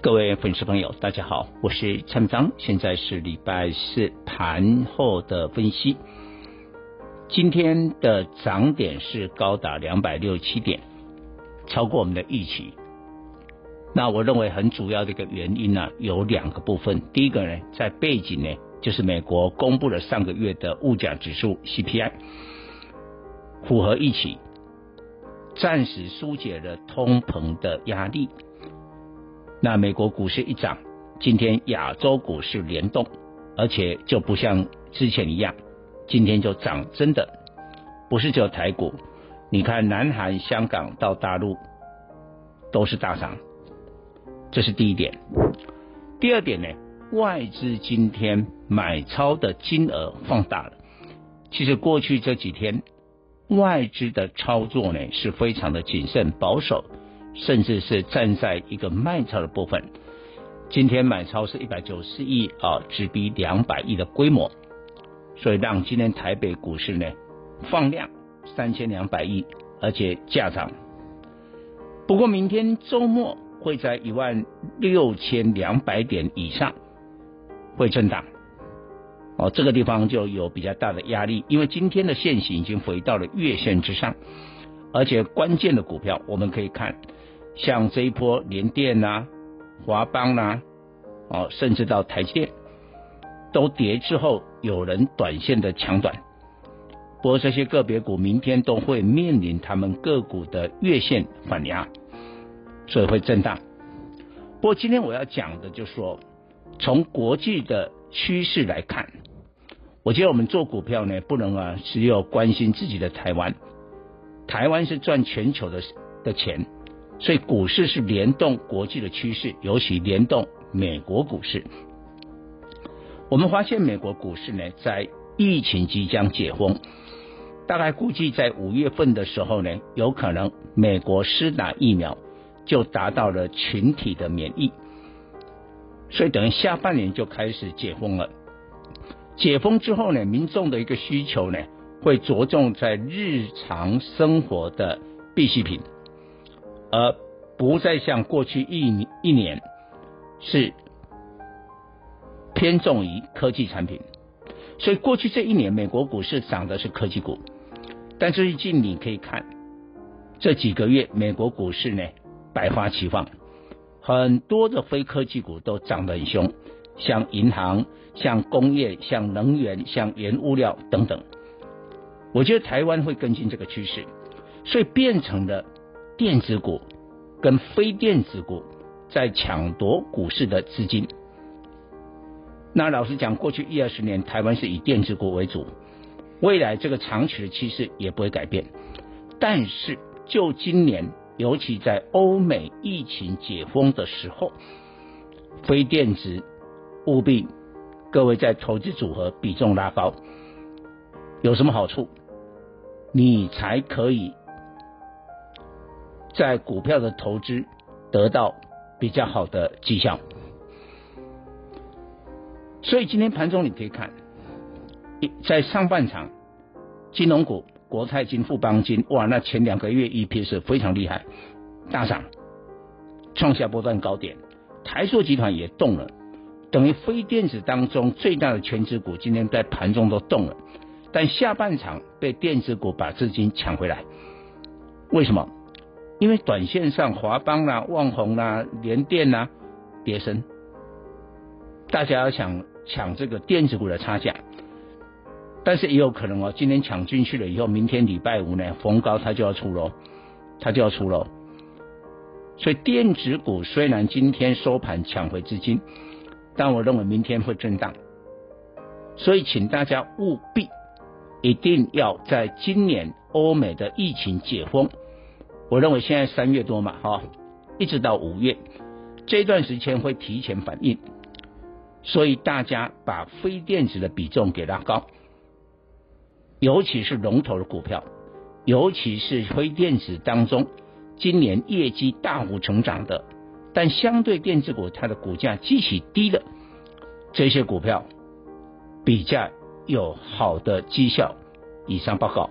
各位粉丝朋友，大家好，我是蔡明彰，现在是礼拜四盘后的分析。今天的涨点是高达两百六十七点，超过我们的预期。那我认为很主要的一个原因呢，有两个部分。第一个呢，在背景呢，就是美国公布了上个月的物价指数 CPI，符合预期，暂时疏解了通膨的压力。那美国股市一涨，今天亚洲股市联动，而且就不像之前一样，今天就涨，真的不是只有台股，你看南韩、香港到大陆都是大涨，这是第一点。第二点呢，外资今天买超的金额放大了。其实过去这几天，外资的操作呢是非常的谨慎保守。甚至是站在一个卖超的部分，今天买超是一百九十亿啊，直逼两百亿的规模，所以让今天台北股市呢放量三千两百亿，而且价涨。不过明天周末会在一万六千两百点以上会震荡，哦，这个地方就有比较大的压力，因为今天的线型已经回到了月线之上，而且关键的股票我们可以看。像这一波联电呐、华邦呐、哦，甚至到台积电都跌之后，有人短线的抢短。不过这些个别股明天都会面临他们个股的月线反压，所以会震荡。不过今天我要讲的就是说，从国际的趋势来看，我觉得我们做股票呢，不能啊只有关心自己的台湾，台湾是赚全球的的钱。所以股市是联动国际的趋势，尤其联动美国股市。我们发现美国股市呢，在疫情即将解封，大概估计在五月份的时候呢，有可能美国施打疫苗就达到了群体的免疫，所以等于下半年就开始解封了。解封之后呢，民众的一个需求呢，会着重在日常生活的必需品。而不再像过去一一年是偏重于科技产品，所以过去这一年美国股市涨的是科技股，但最近你可以看这几个月美国股市呢百花齐放，很多的非科技股都涨得很凶，像银行、像工业、像能源、像原物料等等。我觉得台湾会跟进这个趋势，所以变成了。电子股跟非电子股在抢夺股市的资金。那老实讲，过去一二十年，台湾是以电子股为主，未来这个长期的趋势也不会改变。但是，就今年，尤其在欧美疫情解封的时候，非电子务必各位在投资组合比重拉高，有什么好处？你才可以。在股票的投资得到比较好的绩效，所以今天盘中你可以看，在上半场，金融股国泰金、富邦金，哇，那前两个月 EPS 非常厉害，大涨，创下波段高点。台塑集团也动了，等于非电子当中最大的权值股，今天在盘中都动了，但下半场被电子股把资金抢回来，为什么？因为短线上华邦啦、旺宏啦、联电啦跌升，大家要想抢这个电子股的差价，但是也有可能哦，今天抢进去了以后，明天礼拜五呢逢高它就要出喽，它就要出喽。所以电子股虽然今天收盘抢回资金，但我认为明天会震荡，所以请大家务必一定要在今年欧美的疫情解封。我认为现在三月多嘛，哈，一直到五月这段时间会提前反应，所以大家把非电子的比重给拉高，尤其是龙头的股票，尤其是非电子当中，今年业绩大幅成长的，但相对电子股它的股价极其低的这些股票，比较有好的绩效。以上报告。